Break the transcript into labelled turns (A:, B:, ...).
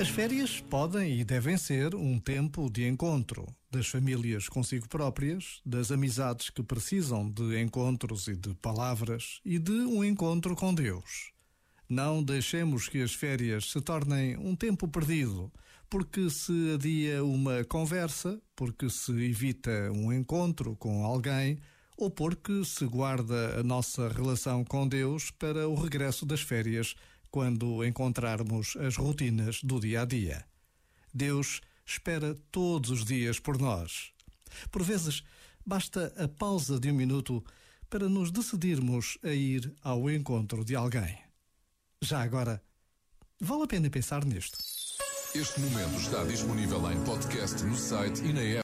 A: As férias podem e devem ser um tempo de encontro das famílias consigo próprias, das amizades que precisam de encontros e de palavras e de um encontro com Deus. Não deixemos que as férias se tornem um tempo perdido, porque se adia uma conversa, porque se evita um encontro com alguém ou porque se guarda a nossa relação com Deus para o regresso das férias quando encontrarmos as rotinas do dia a dia. Deus espera todos os dias por nós. Por vezes, basta a pausa de um minuto para nos decidirmos a ir ao encontro de alguém. Já agora, vale a pena pensar nisto.
B: Este momento está disponível em podcast no site e na app.